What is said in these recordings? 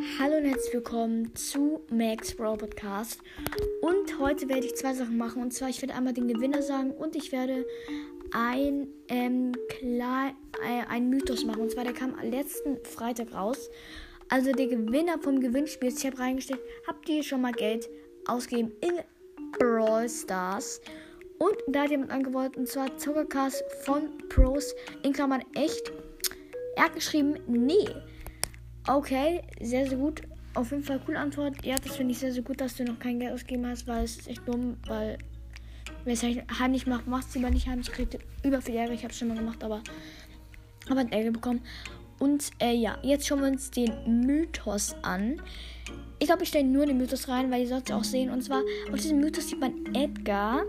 Hallo und herzlich willkommen zu Max Brawl Podcast. Und heute werde ich zwei Sachen machen. Und zwar, ich werde einmal den Gewinner sagen und ich werde ein, ähm, klar, äh, ein Mythos machen. Und zwar, der kam letzten Freitag raus. Also der Gewinner vom Gewinnspiel. Ich habe reingestellt, habt ihr schon mal Geld ausgegeben in Brawl Stars? Und da hat jemand angewollt, und zwar Zuckercast von Pros in Klammern echt. Er hat geschrieben, nee. Okay, sehr, sehr gut. Auf jeden Fall coole Antwort. Ja, das finde ich sehr, sehr gut, dass du noch kein Geld ausgegeben hast, weil es ist echt dumm, weil wer es halt heimlich macht, macht es lieber nicht heimlich, kriegt über viel Ärger. Ich habe es schon mal gemacht, aber habe ein Ärger bekommen. Und äh, ja, jetzt schauen wir uns den Mythos an. Ich glaube, ich stelle nur den Mythos rein, weil ihr sollt es auch sehen. Und zwar auf diesem Mythos sieht man Edgar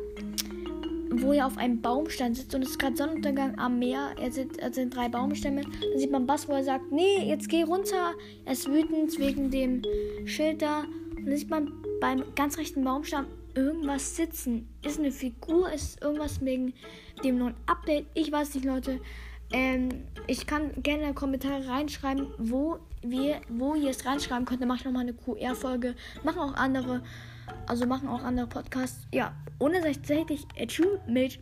wo er auf einem Baumstamm sitzt und es ist gerade Sonnenuntergang am Meer. Er sind, er sind drei Baumstämme. Dann sieht man Bass, wo er sagt, nee, jetzt geh runter. Er ist wütend wegen dem Schild da. Und dann sieht man beim ganz rechten Baumstamm irgendwas sitzen. Ist eine Figur, ist irgendwas wegen dem neuen Update. Ich weiß nicht, Leute. Ähm, ich kann gerne in die Kommentare reinschreiben, wo wir, wo ihr es reinschreiben könnt. Dann mache ich nochmal eine QR-Folge. Machen auch andere. Also machen auch andere Podcasts. Ja, ohne tatsächlich. Tschüss mit.